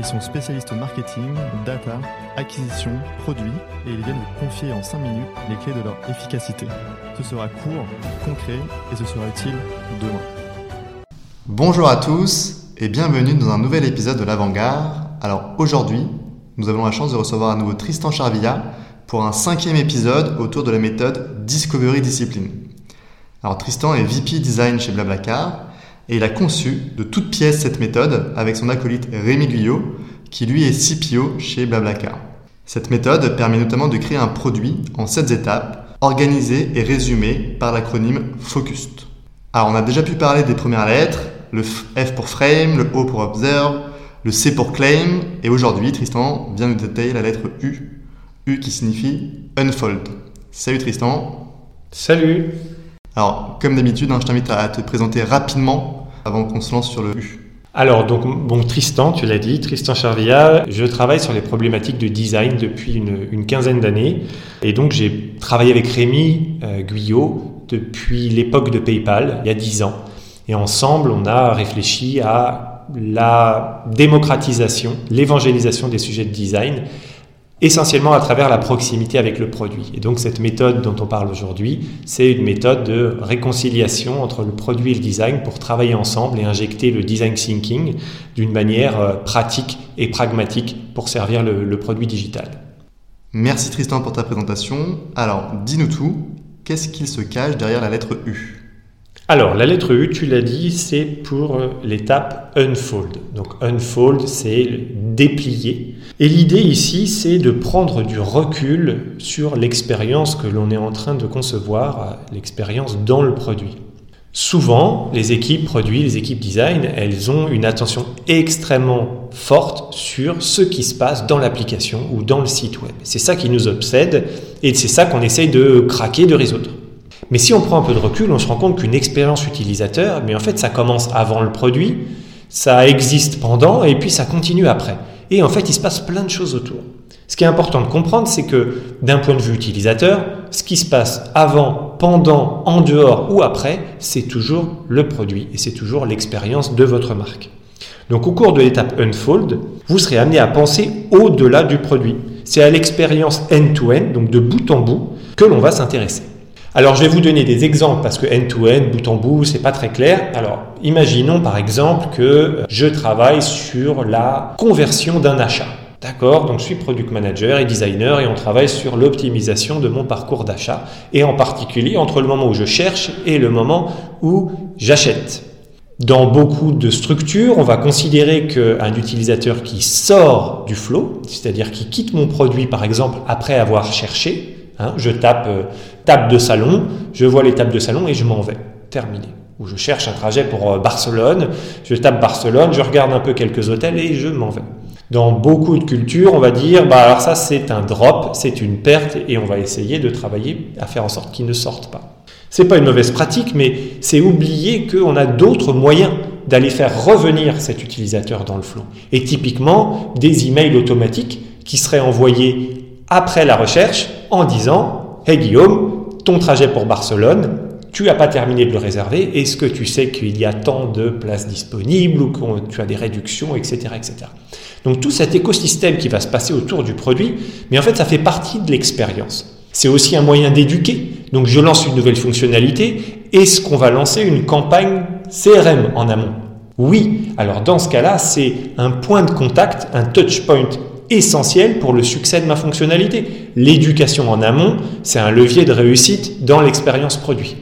Ils sont spécialistes marketing, data, acquisition, produits et ils viennent vous confier en 5 minutes les clés de leur efficacité. Ce sera court, concret et ce sera utile demain. Bonjour à tous et bienvenue dans un nouvel épisode de l'Avant-Garde. Alors aujourd'hui, nous avons la chance de recevoir à nouveau Tristan Charvilla pour un cinquième épisode autour de la méthode Discovery Discipline. Alors Tristan est VP Design chez Blablacar et il a conçu de toutes pièces cette méthode avec son acolyte Rémi Guyot, qui lui est CPO chez Blablacar. Cette méthode permet notamment de créer un produit en 7 étapes, organisé et résumé par l'acronyme FOCUST. Alors on a déjà pu parler des premières lettres, le F pour frame, le O pour observe, le C pour claim, et aujourd'hui Tristan vient nous détailler la lettre U, U qui signifie unfold. Salut Tristan. Salut. Alors comme d'habitude, hein, je t'invite à te présenter rapidement avant qu'on se lance sur le alors, donc, bon, Tristan, tu l'as dit, Tristan Charvilla, je travaille sur les problématiques de design depuis une, quinzaine d'années. Et donc, j'ai travaillé avec Rémi euh, Guyot depuis l'époque de PayPal, il y a dix ans. Et ensemble, on a réfléchi à la démocratisation, l'évangélisation des sujets de design essentiellement à travers la proximité avec le produit. Et donc cette méthode dont on parle aujourd'hui, c'est une méthode de réconciliation entre le produit et le design pour travailler ensemble et injecter le design thinking d'une manière euh, pratique et pragmatique pour servir le, produit digital. Merci Tristan pour ta présentation. Alors, dis-nous tout, qu'est-ce qu'il se cache derrière la lettre U? Alors, la lettre U, tu l'as dit, c'est pour euh, l'étape unfold. Donc, unfold, c'est déplier. Et l'idée ici, c'est de prendre du recul sur l'expérience que l'on est en train de concevoir, l'expérience dans le produit. Souvent, les équipes produits, les équipes design, elles ont une attention extrêmement forte sur ce qui se passe dans l'application ou dans le site web. C'est ça qui nous obsède et c'est ça qu'on essaye de craquer, de résoudre. Mais si on prend un peu de recul, on se rend compte qu'une expérience utilisateur, mais en fait, ça commence avant le produit, ça existe pendant et puis ça continue après. Et en fait, il se passe plein de choses autour. Ce qui est important de comprendre, c'est que d'un point de vue utilisateur, ce qui se passe avant, pendant, en dehors ou après, c'est toujours le produit et c'est toujours l'expérience de votre marque. Donc au cours de l'étape Unfold, vous serez amené à penser au-delà du produit. C'est à l'expérience end-to-end, donc de bout en bout, que l'on va s'intéresser. Alors je vais vous donner des exemples parce que end-to-end, bout en bout, c'est pas très clair. Alors imaginons par exemple que je travaille sur la conversion d'un achat. D'accord? Donc je suis product manager et designer et on travaille sur l'optimisation de mon parcours d'achat et en particulier entre le moment où je cherche et le moment où j'achète. Dans beaucoup de structures, on va considérer qu'un utilisateur qui sort du flow, c'est-à-dire qui quitte mon produit par exemple après avoir cherché, Hein, je tape euh, table de salon, je vois les tables de salon et je m'en vais. Terminé. Ou je cherche un trajet pour euh, Barcelone, je tape Barcelone, je regarde un peu quelques hôtels et je m'en vais. Dans beaucoup de cultures, on va dire, bah alors ça c'est un drop, c'est une perte et on va essayer de travailler à faire en sorte qu'ils ne sortent pas. C'est pas une mauvaise pratique, mais c'est oublier qu'on a d'autres moyens d'aller faire revenir cet utilisateur dans le flot. Et typiquement, des emails automatiques qui seraient envoyés après la recherche en disant Hey Guillaume, ton trajet pour Barcelone, tu n'as pas terminé de le réserver, est-ce que tu sais qu'il y a tant de places disponibles ou que tu as des réductions, etc., etc. Donc tout cet écosystème qui va se passer autour du produit, mais en fait ça fait partie de l'expérience. C'est aussi un moyen d'éduquer. Donc je lance une nouvelle fonctionnalité, est-ce qu'on va lancer une campagne CRM en amont? Oui, alors dans ce cas-là, c'est un point de contact, un touch point essentiel pour le succès de ma fonctionnalité. L'éducation en amont, c'est un levier de réussite dans l'expérience produit.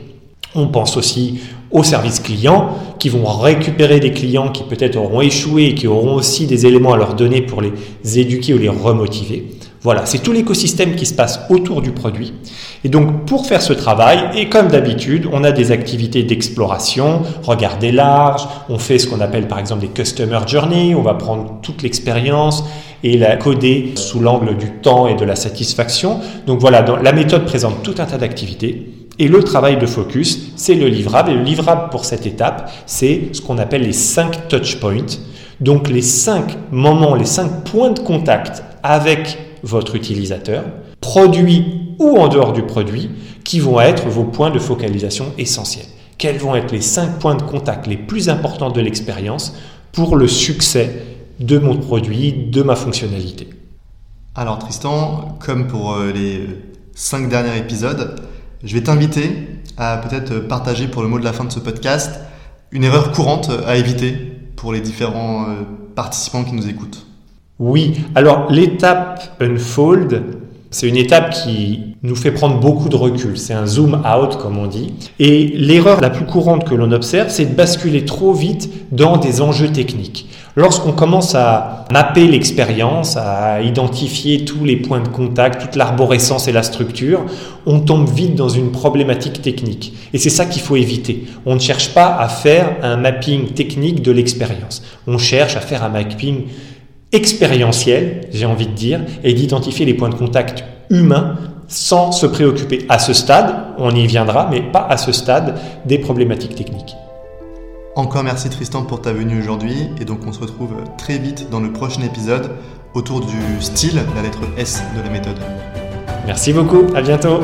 On pense aussi aux services clients qui vont récupérer des clients qui peut-être auront échoué et qui auront aussi des éléments à leur donner pour les éduquer ou les remotiver. Voilà, c'est tout l'écosystème qui se passe autour du produit. Et donc pour faire ce travail, et comme d'habitude, on a des activités d'exploration, regarder large, on fait ce qu'on appelle par exemple des customer journey, on va prendre toute l'expérience et la coder sous l'angle du temps et de la satisfaction. Donc voilà, la méthode présente tout un tas d'activités. Et le travail de focus, c'est le livrable. Et le livrable pour cette étape, c'est ce qu'on appelle les 5 touch points. Donc les 5 moments, les 5 points de contact avec votre utilisateur, produit ou en dehors du produit, qui vont être vos points de focalisation essentiels. Quels vont être les 5 points de contact les plus importants de l'expérience pour le succès de mon produit, de ma fonctionnalité Alors Tristan, comme pour euh, les 5 derniers épisodes, je vais t'inviter à peut-être partager pour le mot de la fin de ce podcast une erreur courante à éviter pour les différents euh, participants qui nous écoutent. Oui, alors l'étape Unfold, c'est une étape qui nous fait prendre beaucoup de recul. C'est un zoom out, comme on dit. Et l'erreur la plus courante que l'on observe, c'est de basculer trop vite dans des enjeux techniques. Lorsqu'on commence à mapper l'expérience, à identifier tous les points de contact, toute l'arborescence et la structure, on tombe vite dans une problématique technique. Et c'est ça qu'il faut éviter. On ne cherche pas à faire un mapping technique de l'expérience. On cherche à faire un mapping expérientiel, j'ai envie de dire, et d'identifier les points de contact humains sans se préoccuper à ce stade, on y viendra, mais pas à ce stade des problématiques techniques. Encore merci Tristan pour ta venue aujourd'hui et donc on se retrouve très vite dans le prochain épisode autour du style, la lettre S de la méthode. Merci beaucoup, à bientôt